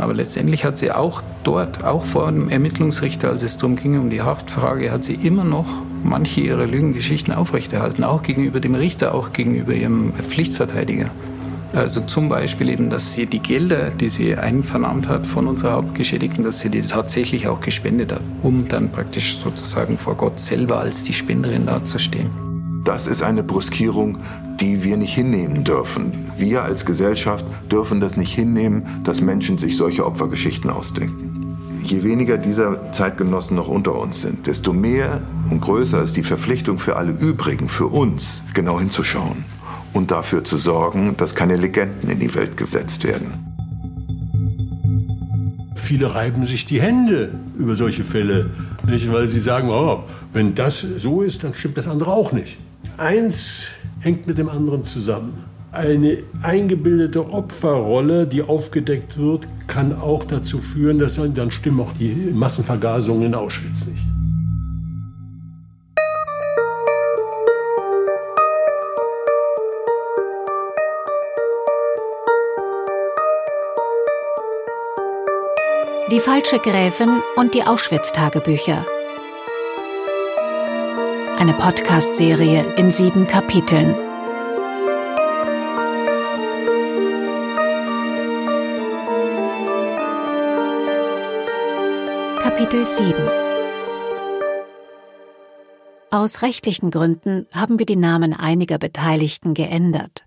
Aber letztendlich hat sie auch dort, auch vor dem Ermittlungsrichter, als es darum ging, um die Haftfrage, hat sie immer noch manche ihrer Lügengeschichten aufrechterhalten, auch gegenüber dem Richter, auch gegenüber ihrem Pflichtverteidiger. Also zum Beispiel eben, dass sie die Gelder, die sie einvernahmt hat von unserer Hauptgeschädigten, dass sie die tatsächlich auch gespendet hat, um dann praktisch sozusagen vor Gott selber als die Spenderin dazustehen. Das ist eine Bruskierung, die wir nicht hinnehmen dürfen. Wir als Gesellschaft dürfen das nicht hinnehmen, dass Menschen sich solche Opfergeschichten ausdenken. Je weniger dieser Zeitgenossen noch unter uns sind, desto mehr und größer ist die Verpflichtung für alle übrigen, für uns, genau hinzuschauen und dafür zu sorgen, dass keine Legenden in die Welt gesetzt werden. Viele reiben sich die Hände über solche Fälle, nicht? weil sie sagen, oh, wenn das so ist, dann stimmt das andere auch nicht. Eins hängt mit dem anderen zusammen. Eine eingebildete Opferrolle, die aufgedeckt wird, kann auch dazu führen, dass dann stimmen auch die Massenvergasungen in Auschwitz nicht. Die falsche Gräfin und die Auschwitz-Tagebücher. Eine Podcast-Serie in sieben Kapiteln. Kapitel 7 Aus rechtlichen Gründen haben wir die Namen einiger Beteiligten geändert.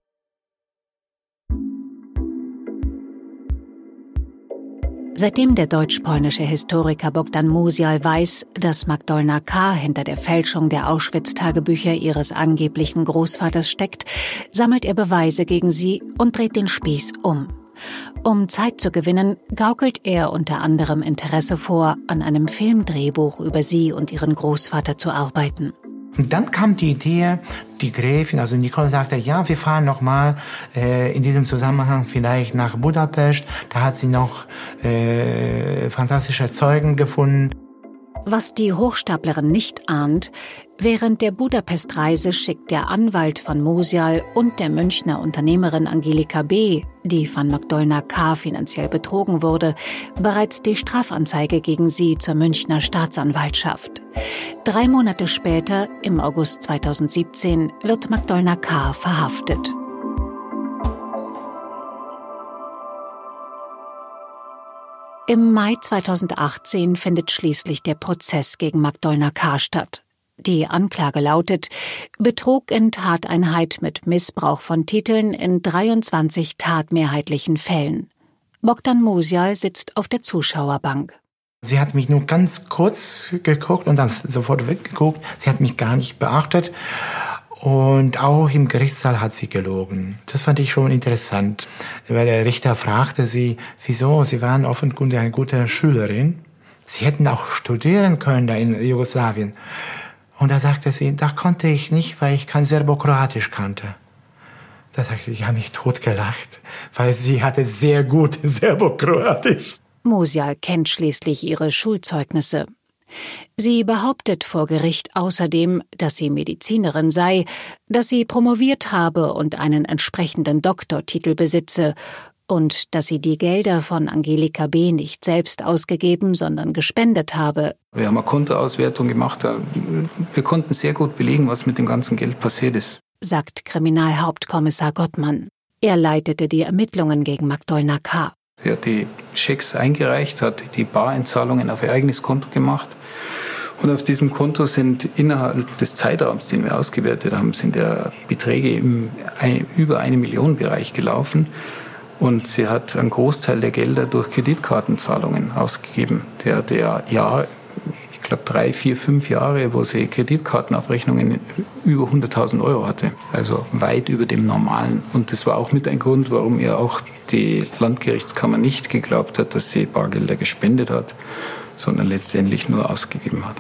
Seitdem der deutsch-polnische Historiker Bogdan Musial weiß, dass Magdolna K. hinter der Fälschung der Auschwitz-Tagebücher ihres angeblichen Großvaters steckt, sammelt er Beweise gegen sie und dreht den Spieß um. Um Zeit zu gewinnen, gaukelt er unter anderem Interesse vor, an einem Filmdrehbuch über sie und ihren Großvater zu arbeiten. Und dann kam die Idee, die Gräfin, also Nicole sagte, ja, wir fahren noch mal äh, in diesem Zusammenhang vielleicht nach Budapest. Da hat sie noch äh, fantastische Zeugen gefunden. Was die Hochstaplerin nicht ahnt, während der Budapest-Reise schickt der Anwalt von Mosial und der Münchner Unternehmerin Angelika B., die von Magdolna K. finanziell betrogen wurde, bereits die Strafanzeige gegen sie zur Münchner Staatsanwaltschaft. Drei Monate später, im August 2017, wird Magdolna K. verhaftet. Im Mai 2018 findet schließlich der Prozess gegen Magdolna K. statt. Die Anklage lautet Betrug in Tateinheit mit Missbrauch von Titeln in 23 tatmehrheitlichen Fällen. Bogdan Musial sitzt auf der Zuschauerbank. Sie hat mich nur ganz kurz geguckt und dann sofort weggeguckt. Sie hat mich gar nicht beachtet. Und auch im Gerichtssaal hat sie gelogen. Das fand ich schon interessant, weil der Richter fragte sie, wieso, sie waren offenkundig eine gute Schülerin. Sie hätten auch studieren können da in Jugoslawien. Und da sagte sie, da konnte ich nicht, weil ich kein Serbokroatisch kannte. Da sagte ich, ich habe mich totgelacht, weil sie hatte sehr gut Serbokroatisch. Musial kennt schließlich ihre Schulzeugnisse. Sie behauptet vor Gericht außerdem, dass sie Medizinerin sei, dass sie promoviert habe und einen entsprechenden Doktortitel besitze und dass sie die Gelder von Angelika B. nicht selbst ausgegeben, sondern gespendet habe. Wir haben eine Kontoauswertung gemacht. Wir konnten sehr gut belegen, was mit dem ganzen Geld passiert ist, sagt Kriminalhauptkommissar Gottmann. Er leitete die Ermittlungen gegen Magdolna K. Er hat die Schecks eingereicht, hat die Bareinzahlungen auf ihr eigenes Konto gemacht und auf diesem Konto sind innerhalb des Zeitraums, den wir ausgewertet haben, sind ja Beträge im über eine Million Bereich gelaufen. Und sie hat einen Großteil der Gelder durch Kreditkartenzahlungen ausgegeben. Der ja Jahr, ich glaube drei, vier, fünf Jahre, wo sie Kreditkartenabrechnungen über 100.000 Euro hatte. Also weit über dem Normalen. Und das war auch mit ein Grund, warum ihr auch die Landgerichtskammer nicht geglaubt hat, dass sie Bargelder gespendet hat, sondern letztendlich nur ausgegeben hat.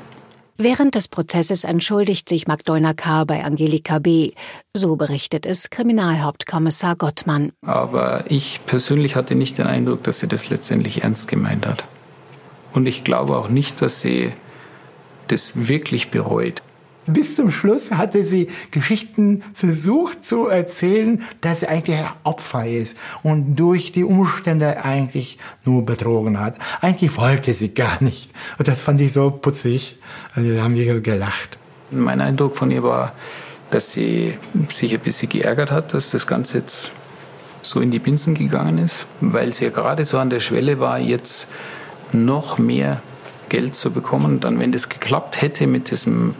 Während des Prozesses entschuldigt sich Magdolna K. bei Angelika B., so berichtet es Kriminalhauptkommissar Gottmann. Aber ich persönlich hatte nicht den Eindruck, dass sie das letztendlich ernst gemeint hat. Und ich glaube auch nicht, dass sie das wirklich bereut. Bis zum Schluss hatte sie Geschichten versucht zu erzählen, dass sie eigentlich ein Opfer ist und durch die Umstände eigentlich nur betrogen hat. Eigentlich wollte sie gar nicht. Und das fand ich so putzig. Also, da haben wir gelacht. Mein Eindruck von ihr war, dass sie sich ein bisschen geärgert hat, dass das Ganze jetzt so in die Binsen gegangen ist, weil sie ja gerade so an der Schwelle war, jetzt noch mehr Geld zu bekommen. Dann, wenn das geklappt hätte mit diesem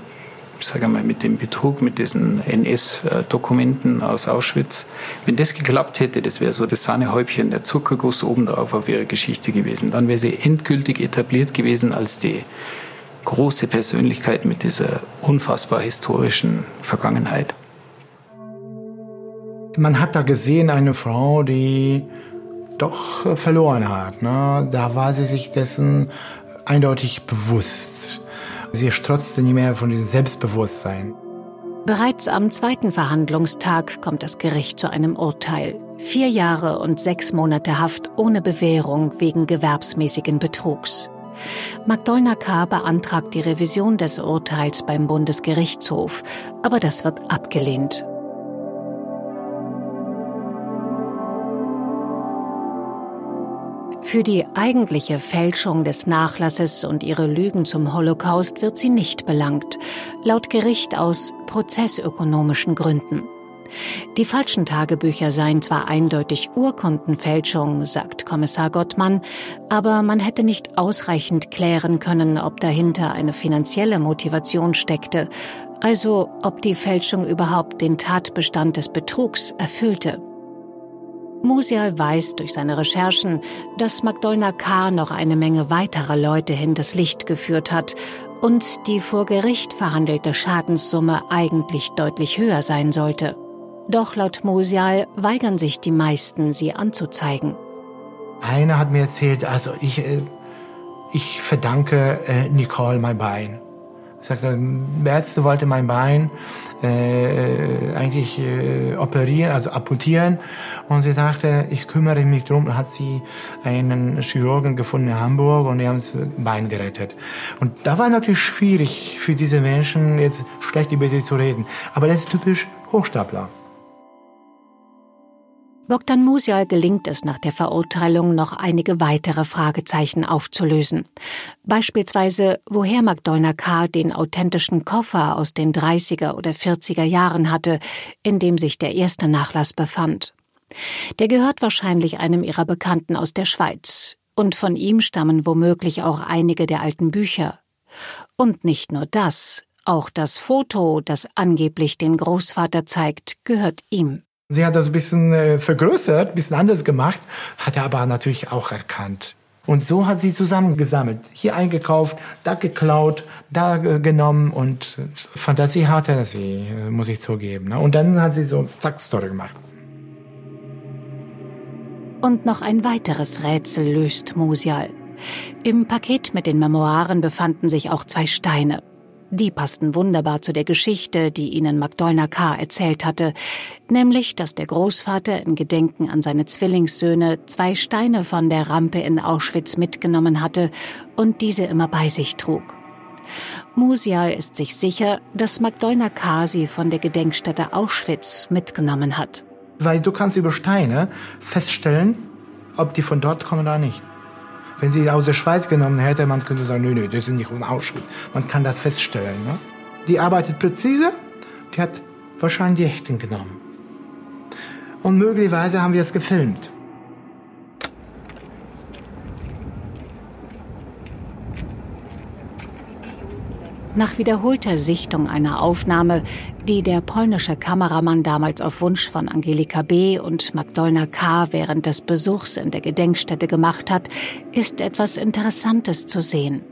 sage mal, mit dem Betrug, mit diesen NS-Dokumenten aus Auschwitz, wenn das geklappt hätte, das wäre so das Sahnehäubchen, der Zuckerguss obendrauf auf ihre Geschichte gewesen. Dann wäre sie endgültig etabliert gewesen als die große Persönlichkeit mit dieser unfassbar historischen Vergangenheit. Man hat da gesehen eine Frau, die doch verloren hat. Ne? Da war sie sich dessen eindeutig bewusst. Sie strotzte nie mehr von diesem Selbstbewusstsein. Bereits am zweiten Verhandlungstag kommt das Gericht zu einem Urteil. Vier Jahre und sechs Monate Haft ohne Bewährung wegen gewerbsmäßigen Betrugs. Magdolna K. beantragt die Revision des Urteils beim Bundesgerichtshof, aber das wird abgelehnt. Für die eigentliche Fälschung des Nachlasses und ihre Lügen zum Holocaust wird sie nicht belangt, laut Gericht aus prozessökonomischen Gründen. Die falschen Tagebücher seien zwar eindeutig Urkundenfälschung, sagt Kommissar Gottmann, aber man hätte nicht ausreichend klären können, ob dahinter eine finanzielle Motivation steckte, also ob die Fälschung überhaupt den Tatbestand des Betrugs erfüllte. Musial weiß durch seine Recherchen, dass Magdolna K. noch eine Menge weiterer Leute hinters Licht geführt hat und die vor Gericht verhandelte Schadenssumme eigentlich deutlich höher sein sollte. Doch laut Musial weigern sich die meisten, sie anzuzeigen. Einer hat mir erzählt, also ich, äh, ich verdanke äh, Nicole mein Bein. Sagte, der Ärzte wollte mein Bein äh, eigentlich äh, operieren, also amputieren. Und sie sagte, ich kümmere mich drum. Und hat sie einen Chirurgen gefunden in Hamburg und die haben das Bein gerettet. Und da war natürlich schwierig für diese Menschen, jetzt schlecht über sie zu reden. Aber das ist typisch Hochstapler. Bogdan Musial gelingt es nach der Verurteilung noch einige weitere Fragezeichen aufzulösen. Beispielsweise, woher Magdolna K. den authentischen Koffer aus den 30er oder 40er Jahren hatte, in dem sich der erste Nachlass befand. Der gehört wahrscheinlich einem ihrer Bekannten aus der Schweiz. Und von ihm stammen womöglich auch einige der alten Bücher. Und nicht nur das, auch das Foto, das angeblich den Großvater zeigt, gehört ihm. Sie hat das ein bisschen äh, vergrößert, ein bisschen anders gemacht, hat er aber natürlich auch erkannt. Und so hat sie zusammengesammelt. Hier eingekauft, da geklaut, da äh, genommen und Fantasie hatte sie, äh, muss ich zugeben. Ne? Und dann hat sie so zack Story gemacht. Und noch ein weiteres Rätsel löst Musial. Im Paket mit den Memoiren befanden sich auch zwei Steine. Die passten wunderbar zu der Geschichte, die ihnen Magdolna K. erzählt hatte, nämlich, dass der Großvater in Gedenken an seine Zwillingssöhne zwei Steine von der Rampe in Auschwitz mitgenommen hatte und diese immer bei sich trug. Musial ist sich sicher, dass Magdolna K. sie von der Gedenkstätte Auschwitz mitgenommen hat. Weil du kannst über Steine feststellen, ob die von dort kommen oder nicht. Wenn sie aus der Schweiz genommen hätte, man könnte sagen, nö, nö, das sind nicht von Auschwitz. Man kann das feststellen. Ne? Die arbeitet präzise, die hat wahrscheinlich die echten genommen. Und möglicherweise haben wir es gefilmt. Nach wiederholter Sichtung einer Aufnahme, die der polnische Kameramann damals auf Wunsch von Angelika B. und Magdolna K. während des Besuchs in der Gedenkstätte gemacht hat, ist etwas Interessantes zu sehen.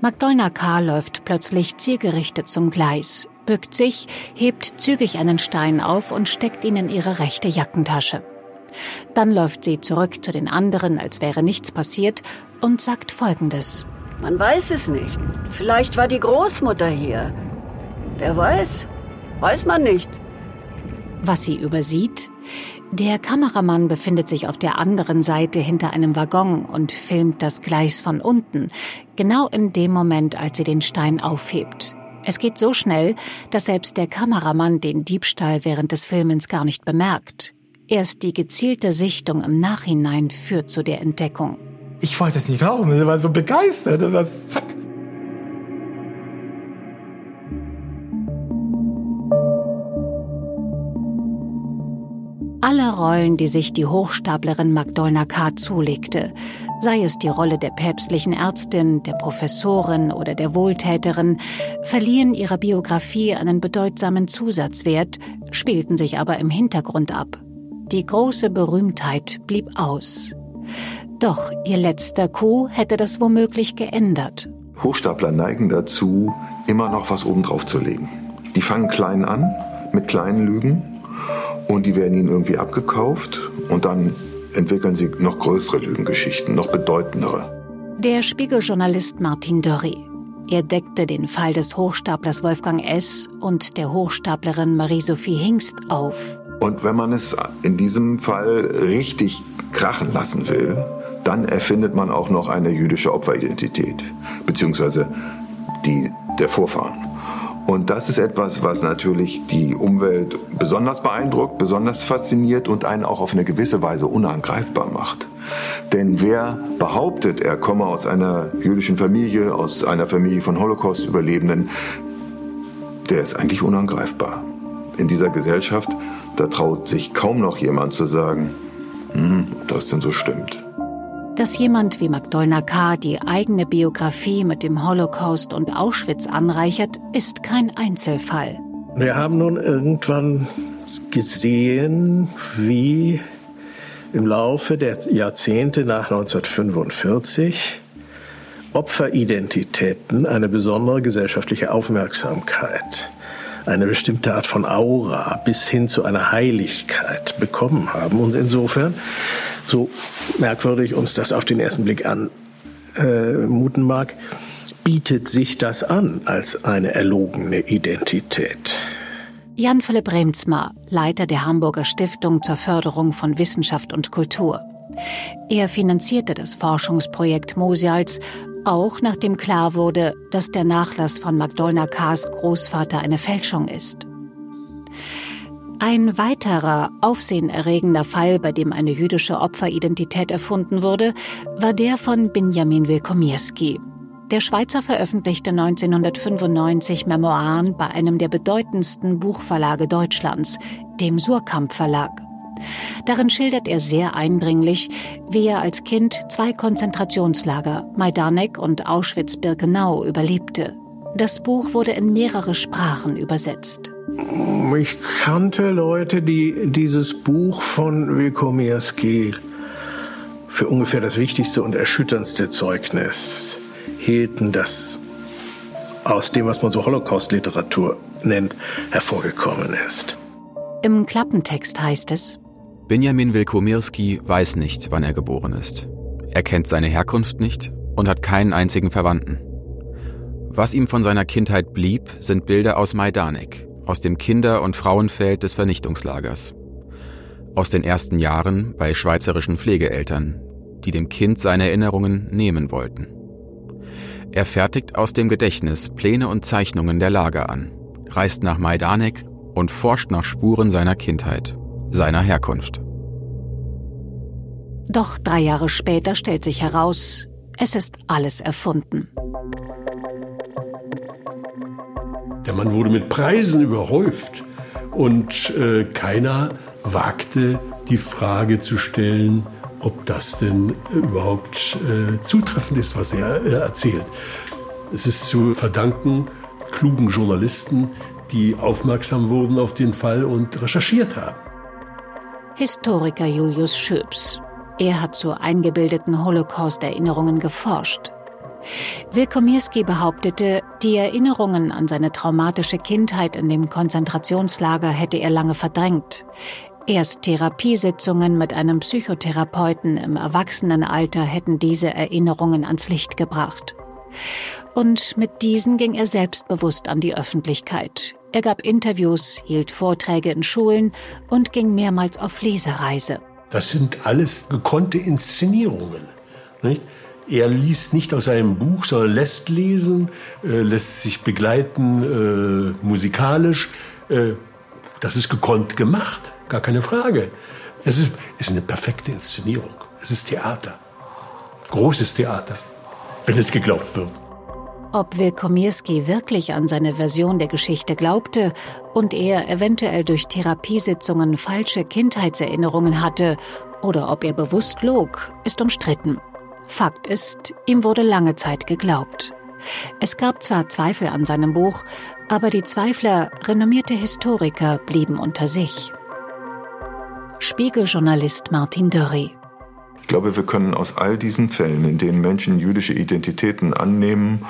Magdolna K. läuft plötzlich zielgerichtet zum Gleis, bückt sich, hebt zügig einen Stein auf und steckt ihn in ihre rechte Jackentasche. Dann läuft sie zurück zu den anderen, als wäre nichts passiert, und sagt Folgendes. Man weiß es nicht. Vielleicht war die Großmutter hier. Wer weiß? Weiß man nicht. Was sie übersieht? Der Kameramann befindet sich auf der anderen Seite hinter einem Waggon und filmt das Gleis von unten, genau in dem Moment, als sie den Stein aufhebt. Es geht so schnell, dass selbst der Kameramann den Diebstahl während des Filmens gar nicht bemerkt. Erst die gezielte Sichtung im Nachhinein führt zu der Entdeckung. Ich wollte es nicht glauben, ich war so begeistert. Das, zack. Alle Rollen, die sich die Hochstaplerin Magdolna K. zulegte, sei es die Rolle der päpstlichen Ärztin, der Professorin oder der Wohltäterin, verliehen ihrer Biografie einen bedeutsamen Zusatzwert, spielten sich aber im Hintergrund ab. Die große Berühmtheit blieb aus. Doch ihr letzter Coup hätte das womöglich geändert. Hochstapler neigen dazu, immer noch was obendrauf zu legen. Die fangen klein an, mit kleinen Lügen, und die werden ihnen irgendwie abgekauft und dann entwickeln sie noch größere Lügengeschichten, noch bedeutendere. Der Spiegeljournalist Martin Dörri. Er deckte den Fall des Hochstaplers Wolfgang S. und der Hochstaplerin Marie-Sophie Hingst auf. Und wenn man es in diesem Fall richtig krachen lassen will, dann erfindet man auch noch eine jüdische Opferidentität, beziehungsweise die der Vorfahren. Und das ist etwas, was natürlich die Umwelt besonders beeindruckt, besonders fasziniert und einen auch auf eine gewisse Weise unangreifbar macht. Denn wer behauptet, er komme aus einer jüdischen Familie, aus einer Familie von Holocaust-Überlebenden, der ist eigentlich unangreifbar. In dieser Gesellschaft, da traut sich kaum noch jemand zu sagen, hm, ob das denn so stimmt. Dass jemand wie Magdolna K. die eigene Biografie mit dem Holocaust und Auschwitz anreichert, ist kein Einzelfall. Wir haben nun irgendwann gesehen, wie im Laufe der Jahrzehnte nach 1945 Opferidentitäten eine besondere gesellschaftliche Aufmerksamkeit, eine bestimmte Art von Aura bis hin zu einer Heiligkeit bekommen haben. Und insofern so merkwürdig uns das auf den ersten Blick an äh, mag, bietet sich das an als eine erlogene Identität. Jan Philipp Remsmar, Leiter der Hamburger Stiftung zur Förderung von Wissenschaft und Kultur. Er finanzierte das Forschungsprojekt Mosials, auch nachdem klar wurde, dass der Nachlass von Magdolna K.s Großvater eine Fälschung ist. Ein weiterer aufsehenerregender Fall, bei dem eine jüdische Opferidentität erfunden wurde, war der von Benjamin Wilkomirski. Der Schweizer veröffentlichte 1995 Memoiren bei einem der bedeutendsten Buchverlage Deutschlands, dem Surkamp Verlag. Darin schildert er sehr eindringlich, wie er als Kind zwei Konzentrationslager, Majdanek und Auschwitz-Birkenau, überlebte. Das Buch wurde in mehrere Sprachen übersetzt. Ich kannte Leute, die dieses Buch von Wilkomirski für ungefähr das wichtigste und erschütterndste Zeugnis hielten, das aus dem, was man so Holocaust-Literatur nennt, hervorgekommen ist. Im Klappentext heißt es, Benjamin Wilkomirski weiß nicht, wann er geboren ist. Er kennt seine Herkunft nicht und hat keinen einzigen Verwandten. Was ihm von seiner Kindheit blieb, sind Bilder aus Majdanek, aus dem Kinder- und Frauenfeld des Vernichtungslagers. Aus den ersten Jahren bei schweizerischen Pflegeeltern, die dem Kind seine Erinnerungen nehmen wollten. Er fertigt aus dem Gedächtnis Pläne und Zeichnungen der Lager an, reist nach Majdanek und forscht nach Spuren seiner Kindheit, seiner Herkunft. Doch drei Jahre später stellt sich heraus, es ist alles erfunden. Der Mann wurde mit Preisen überhäuft und äh, keiner wagte die Frage zu stellen, ob das denn überhaupt äh, zutreffend ist, was er äh, erzählt. Es ist zu verdanken klugen Journalisten, die aufmerksam wurden auf den Fall und recherchiert haben. Historiker Julius Schöps. Er hat zu eingebildeten Holocaust-Erinnerungen geforscht. Wilkomirski behauptete, die Erinnerungen an seine traumatische Kindheit in dem Konzentrationslager hätte er lange verdrängt. Erst Therapiesitzungen mit einem Psychotherapeuten im Erwachsenenalter hätten diese Erinnerungen ans Licht gebracht. Und mit diesen ging er selbstbewusst an die Öffentlichkeit. Er gab Interviews, hielt Vorträge in Schulen und ging mehrmals auf Lesereise. Das sind alles gekonnte Inszenierungen. Nicht? Er liest nicht aus einem Buch, sondern lässt lesen, äh, lässt sich begleiten äh, musikalisch. Äh, das ist gekonnt gemacht, gar keine Frage. Es ist, ist eine perfekte Inszenierung. Es ist Theater. Großes Theater, wenn es geglaubt wird. Ob Wilkomirski wirklich an seine Version der Geschichte glaubte und er eventuell durch Therapiesitzungen falsche Kindheitserinnerungen hatte oder ob er bewusst log, ist umstritten. Fakt ist, ihm wurde lange Zeit geglaubt. Es gab zwar Zweifel an seinem Buch, aber die Zweifler, renommierte Historiker, blieben unter sich. Spiegeljournalist Martin Dörri. Ich glaube, wir können aus all diesen Fällen, in denen Menschen jüdische Identitäten annehmen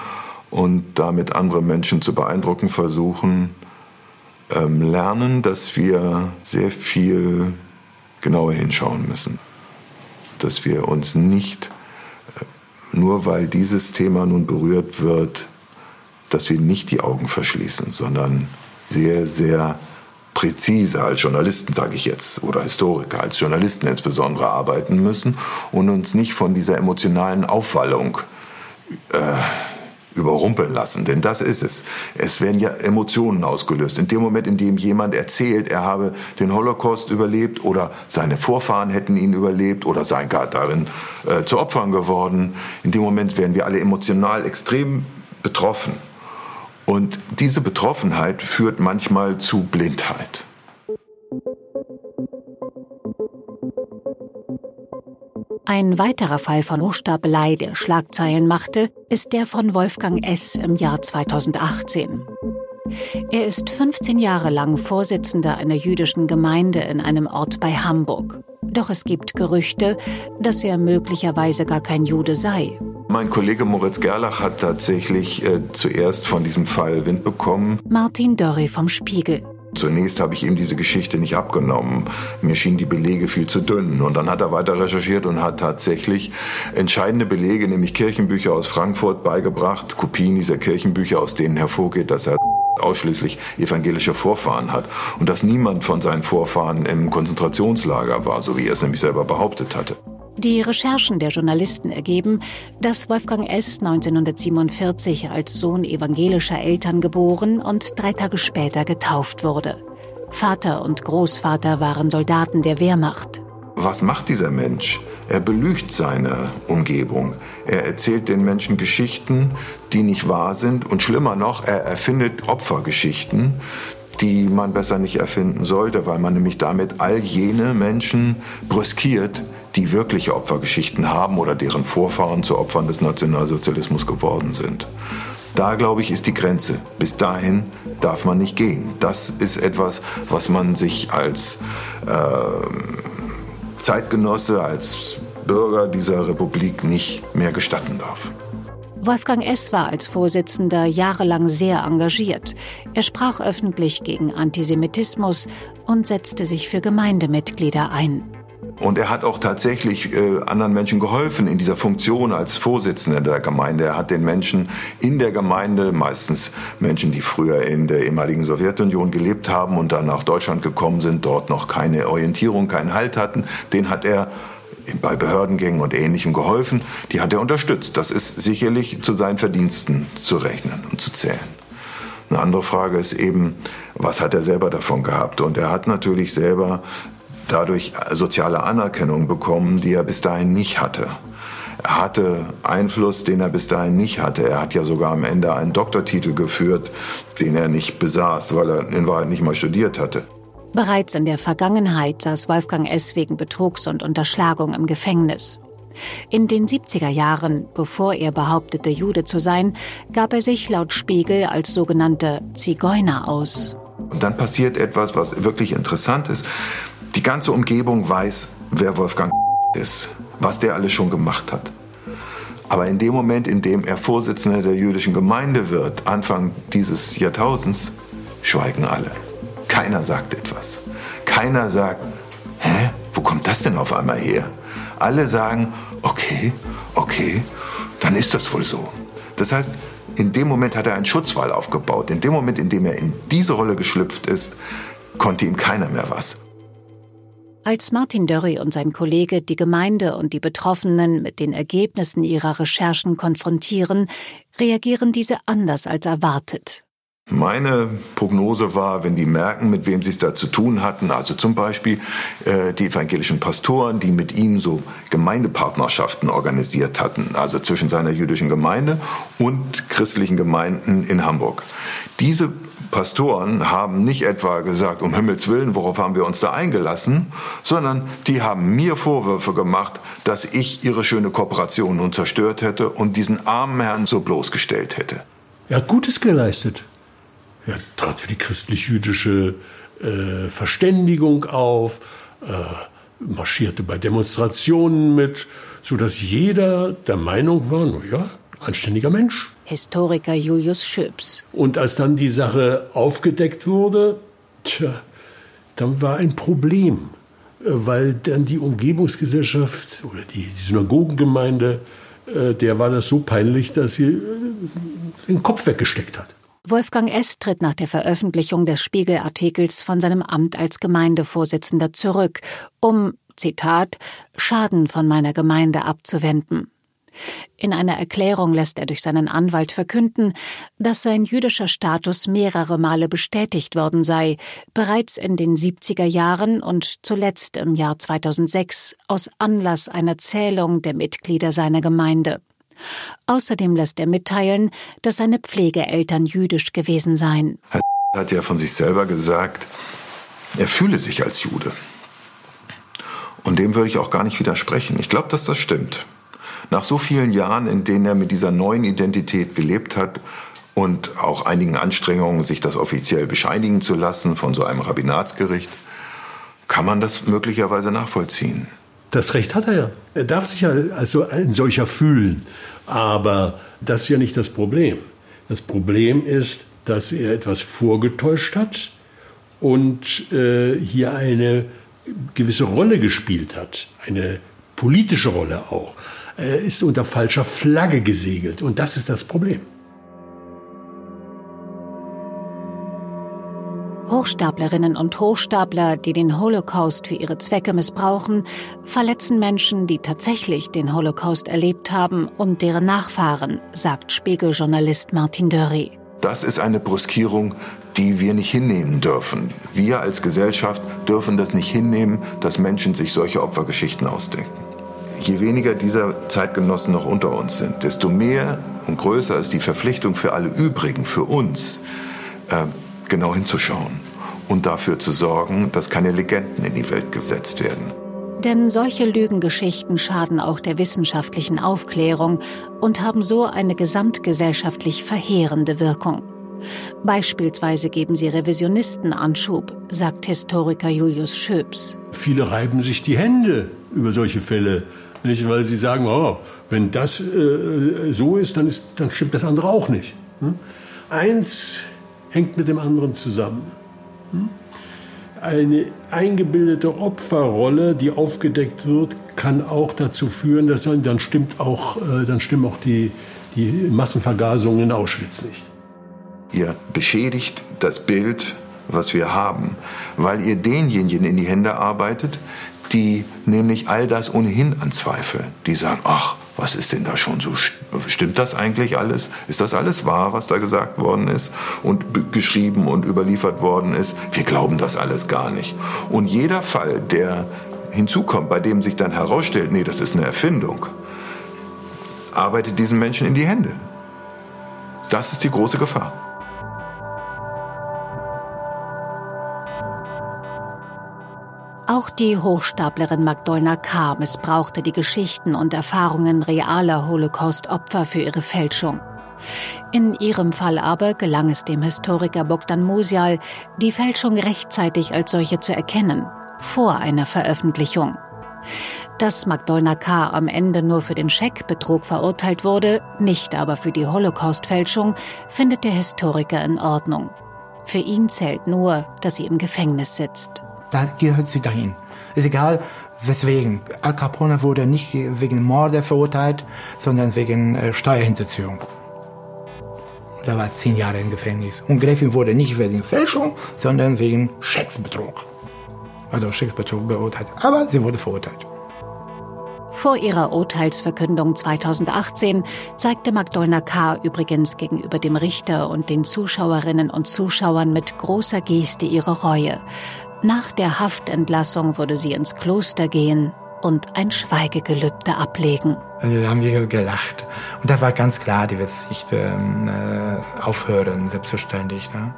und damit andere Menschen zu beeindrucken versuchen, ähm, lernen, dass wir sehr viel genauer hinschauen müssen. Dass wir uns nicht, nur weil dieses Thema nun berührt wird, dass wir nicht die Augen verschließen, sondern sehr, sehr präzise als Journalisten, sage ich jetzt, oder Historiker, als Journalisten insbesondere arbeiten müssen und uns nicht von dieser emotionalen Aufwallung äh, überrumpeln lassen, denn das ist es. Es werden ja Emotionen ausgelöst. In dem Moment, in dem jemand erzählt, er habe den Holocaust überlebt oder seine Vorfahren hätten ihn überlebt oder sei gar darin äh, zu Opfern geworden, in dem Moment werden wir alle emotional extrem betroffen. Und diese Betroffenheit führt manchmal zu Blindheit. Ein weiterer Fall von Hochstapelei, der Schlagzeilen machte, ist der von Wolfgang S. im Jahr 2018. Er ist 15 Jahre lang Vorsitzender einer jüdischen Gemeinde in einem Ort bei Hamburg. Doch es gibt Gerüchte, dass er möglicherweise gar kein Jude sei. Mein Kollege Moritz Gerlach hat tatsächlich äh, zuerst von diesem Fall Wind bekommen. Martin Dörri vom Spiegel. Zunächst habe ich ihm diese Geschichte nicht abgenommen. Mir schienen die Belege viel zu dünn. Und dann hat er weiter recherchiert und hat tatsächlich entscheidende Belege, nämlich Kirchenbücher aus Frankfurt, beigebracht. Kopien dieser Kirchenbücher, aus denen hervorgeht, dass er ausschließlich evangelische Vorfahren hat und dass niemand von seinen Vorfahren im Konzentrationslager war, so wie er es nämlich selber behauptet hatte. Die Recherchen der Journalisten ergeben, dass Wolfgang S. 1947 als Sohn evangelischer Eltern geboren und drei Tage später getauft wurde. Vater und Großvater waren Soldaten der Wehrmacht. Was macht dieser Mensch? Er belügt seine Umgebung. Er erzählt den Menschen Geschichten, die nicht wahr sind. Und schlimmer noch, er erfindet Opfergeschichten, die man besser nicht erfinden sollte, weil man nämlich damit all jene Menschen brüskiert, die wirkliche Opfergeschichten haben oder deren Vorfahren zu Opfern des Nationalsozialismus geworden sind. Da, glaube ich, ist die Grenze. Bis dahin darf man nicht gehen. Das ist etwas, was man sich als äh, Zeitgenosse, als Bürger dieser Republik nicht mehr gestatten darf. Wolfgang S. war als Vorsitzender jahrelang sehr engagiert. Er sprach öffentlich gegen Antisemitismus und setzte sich für Gemeindemitglieder ein. Und er hat auch tatsächlich äh, anderen Menschen geholfen in dieser Funktion als Vorsitzender der Gemeinde. Er hat den Menschen in der Gemeinde, meistens Menschen, die früher in der ehemaligen Sowjetunion gelebt haben und dann nach Deutschland gekommen sind, dort noch keine Orientierung, keinen Halt hatten, den hat er bei Behördengängen und Ähnlichem geholfen. Die hat er unterstützt. Das ist sicherlich zu seinen Verdiensten zu rechnen und zu zählen. Eine andere Frage ist eben, was hat er selber davon gehabt? Und er hat natürlich selber dadurch soziale Anerkennung bekommen, die er bis dahin nicht hatte. Er hatte Einfluss, den er bis dahin nicht hatte. Er hat ja sogar am Ende einen Doktortitel geführt, den er nicht besaß, weil er in Wahrheit nicht mal studiert hatte. Bereits in der Vergangenheit saß Wolfgang S. wegen Betrugs und Unterschlagung im Gefängnis. In den 70er Jahren, bevor er behauptete, Jude zu sein, gab er sich laut Spiegel als sogenannter Zigeuner aus. Und dann passiert etwas, was wirklich interessant ist. Die ganze Umgebung weiß, wer Wolfgang ist, was der alles schon gemacht hat. Aber in dem Moment, in dem er Vorsitzender der jüdischen Gemeinde wird, Anfang dieses Jahrtausends, schweigen alle. Keiner sagt etwas. Keiner sagt, hä, wo kommt das denn auf einmal her? Alle sagen, okay, okay, dann ist das wohl so. Das heißt, in dem Moment hat er einen Schutzwall aufgebaut. In dem Moment, in dem er in diese Rolle geschlüpft ist, konnte ihm keiner mehr was. Als Martin Dörri und sein Kollege die Gemeinde und die Betroffenen mit den Ergebnissen ihrer Recherchen konfrontieren, reagieren diese anders als erwartet. Meine Prognose war, wenn die merken, mit wem sie es da zu tun hatten, also zum Beispiel äh, die evangelischen Pastoren, die mit ihm so Gemeindepartnerschaften organisiert hatten, also zwischen seiner jüdischen Gemeinde und christlichen Gemeinden in Hamburg. Diese Pastoren haben nicht etwa gesagt, um Himmels Willen, worauf haben wir uns da eingelassen, sondern die haben mir Vorwürfe gemacht, dass ich ihre schöne Kooperation nun zerstört hätte und diesen armen Herrn so bloßgestellt hätte. Er hat Gutes geleistet. Er trat für die christlich-jüdische äh, Verständigung auf, äh, marschierte bei Demonstrationen mit, sodass jeder der Meinung war, naja, anständiger Mensch. Historiker Julius Schöps. Und als dann die Sache aufgedeckt wurde, tja, dann war ein Problem, äh, weil dann die Umgebungsgesellschaft oder die, die Synagogengemeinde, äh, der war das so peinlich, dass sie äh, den Kopf weggesteckt hat. Wolfgang S. tritt nach der Veröffentlichung des Spiegelartikels von seinem Amt als Gemeindevorsitzender zurück, um, Zitat, Schaden von meiner Gemeinde abzuwenden. In einer Erklärung lässt er durch seinen Anwalt verkünden, dass sein jüdischer Status mehrere Male bestätigt worden sei, bereits in den 70er Jahren und zuletzt im Jahr 2006 aus Anlass einer Zählung der Mitglieder seiner Gemeinde. Außerdem lässt er mitteilen, dass seine Pflegeeltern jüdisch gewesen seien. Herr hat ja von sich selber gesagt, er fühle sich als Jude. Und dem würde ich auch gar nicht widersprechen. Ich glaube, dass das stimmt. Nach so vielen Jahren, in denen er mit dieser neuen Identität gelebt hat und auch einigen Anstrengungen, sich das offiziell bescheinigen zu lassen von so einem Rabbinatsgericht, kann man das möglicherweise nachvollziehen. Das Recht hat er ja. Er darf sich ja also ein solcher fühlen. Aber das ist ja nicht das Problem. Das Problem ist, dass er etwas vorgetäuscht hat und äh, hier eine gewisse Rolle gespielt hat, eine politische Rolle auch. Er ist unter falscher Flagge gesegelt und das ist das Problem. Hochstaplerinnen und Hochstapler, die den Holocaust für ihre Zwecke missbrauchen, verletzen Menschen, die tatsächlich den Holocaust erlebt haben und deren Nachfahren, sagt Spiegeljournalist Martin Dörri. Das ist eine Bruskierung, die wir nicht hinnehmen dürfen. Wir als Gesellschaft dürfen das nicht hinnehmen, dass Menschen sich solche Opfergeschichten ausdenken. Je weniger dieser Zeitgenossen noch unter uns sind, desto mehr und größer ist die Verpflichtung für alle übrigen, für uns, äh, genau hinzuschauen und dafür zu sorgen, dass keine Legenden in die Welt gesetzt werden. Denn solche Lügengeschichten schaden auch der wissenschaftlichen Aufklärung und haben so eine gesamtgesellschaftlich verheerende Wirkung. Beispielsweise geben sie Revisionisten Anschub, sagt Historiker Julius Schöps. Viele reiben sich die Hände über solche Fälle, nicht? weil sie sagen, oh, wenn das äh, so ist dann, ist, dann stimmt das andere auch nicht. Hm? Eins hängt mit dem anderen zusammen. Hm? Eine eingebildete Opferrolle, die aufgedeckt wird, kann auch dazu führen, dass dann stimmt auch, äh, dann stimmen auch die, die Massenvergasungen in Auschwitz nicht. Ihr beschädigt das Bild, was wir haben, weil ihr denjenigen in die Hände arbeitet, die nämlich all das ohnehin anzweifeln. Die sagen, ach, was ist denn da schon so? Stimmt das eigentlich alles? Ist das alles wahr, was da gesagt worden ist und geschrieben und überliefert worden ist? Wir glauben das alles gar nicht. Und jeder Fall, der hinzukommt, bei dem sich dann herausstellt, nee, das ist eine Erfindung, arbeitet diesen Menschen in die Hände. Das ist die große Gefahr. Auch die Hochstaplerin Magdolna K. missbrauchte die Geschichten und Erfahrungen realer Holocaust-Opfer für ihre Fälschung. In ihrem Fall aber gelang es dem Historiker Bogdan Musial, die Fälschung rechtzeitig als solche zu erkennen, vor einer Veröffentlichung. Dass Magdolna K. am Ende nur für den Scheckbetrug verurteilt wurde, nicht aber für die Holocaust-Fälschung, findet der Historiker in Ordnung. Für ihn zählt nur, dass sie im Gefängnis sitzt. Da gehört sie dahin. Ist egal, weswegen. Al Capone wurde nicht wegen Morde verurteilt, sondern wegen äh, Steuerhinterziehung. Da war zehn Jahre im Gefängnis. Und Gräfin wurde nicht wegen Fälschung, sondern wegen Schecksbetrug. also Schicksbetrug beurteilt. Aber sie wurde verurteilt. Vor ihrer Urteilsverkündung 2018 zeigte Magdolna K. übrigens gegenüber dem Richter und den Zuschauerinnen und Zuschauern mit großer Geste ihre Reue. Nach der Haftentlassung würde sie ins Kloster gehen und ein Schweigegelübde ablegen. Da haben wir gelacht. Und da war ganz klar, die wird nicht ähm, äh, aufhören, selbstverständlich. Ne?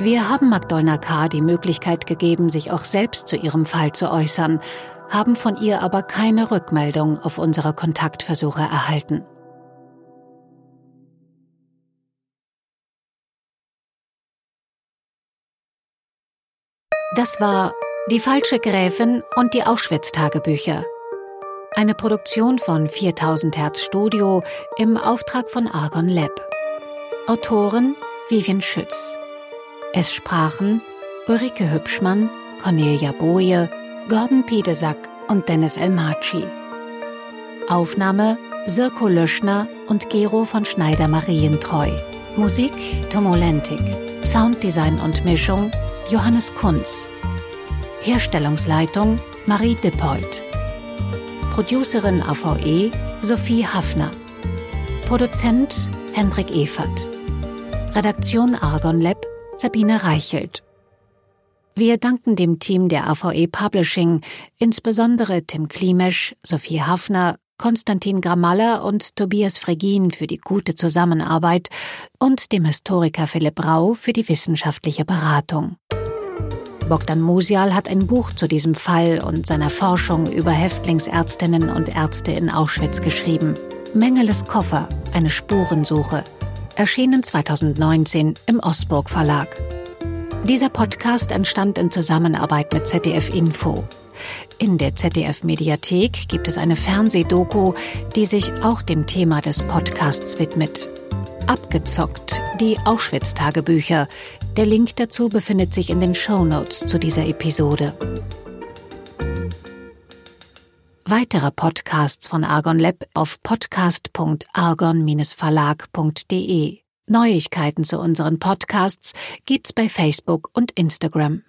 Wir haben Magdolna K. die Möglichkeit gegeben, sich auch selbst zu ihrem Fall zu äußern, haben von ihr aber keine Rückmeldung auf unsere Kontaktversuche erhalten. Das war Die falsche Gräfin und die Auschwitz-Tagebücher. Eine Produktion von 4000 Hertz Studio im Auftrag von Argon Lab. Autoren Vivian Schütz. Es sprachen Ulrike Hübschmann, Cornelia Boje, Gordon Piedesack und Dennis Elmaci. Aufnahme Sirko Löschner und Gero von Schneider-Marientreu. Musik Tomolentik. Sounddesign und Mischung Johannes Kunz. Herstellungsleitung Marie Dippold. Producerin AVE Sophie Hafner. Produzent Hendrik Evert. Redaktion Argon Lab Sabine Reichelt. Wir danken dem Team der AVE Publishing, insbesondere Tim Klimesch, Sophie Hafner, Konstantin Gramalla und Tobias Fregin für die gute Zusammenarbeit und dem Historiker Philipp Rau für die wissenschaftliche Beratung. Bogdan Musial hat ein Buch zu diesem Fall und seiner Forschung über Häftlingsärztinnen und Ärzte in Auschwitz geschrieben. Mengeles Koffer, eine Spurensuche, erschienen 2019 im Osburg Verlag. Dieser Podcast entstand in Zusammenarbeit mit ZDF Info. In der ZDF Mediathek gibt es eine Fernsehdoku, die sich auch dem Thema des Podcasts widmet. Abgezockt, die Auschwitz-Tagebücher. Der Link dazu befindet sich in den Show Notes zu dieser Episode. Weitere Podcasts von Argon Lab auf podcast.argon-verlag.de. Neuigkeiten zu unseren Podcasts gibt's bei Facebook und Instagram.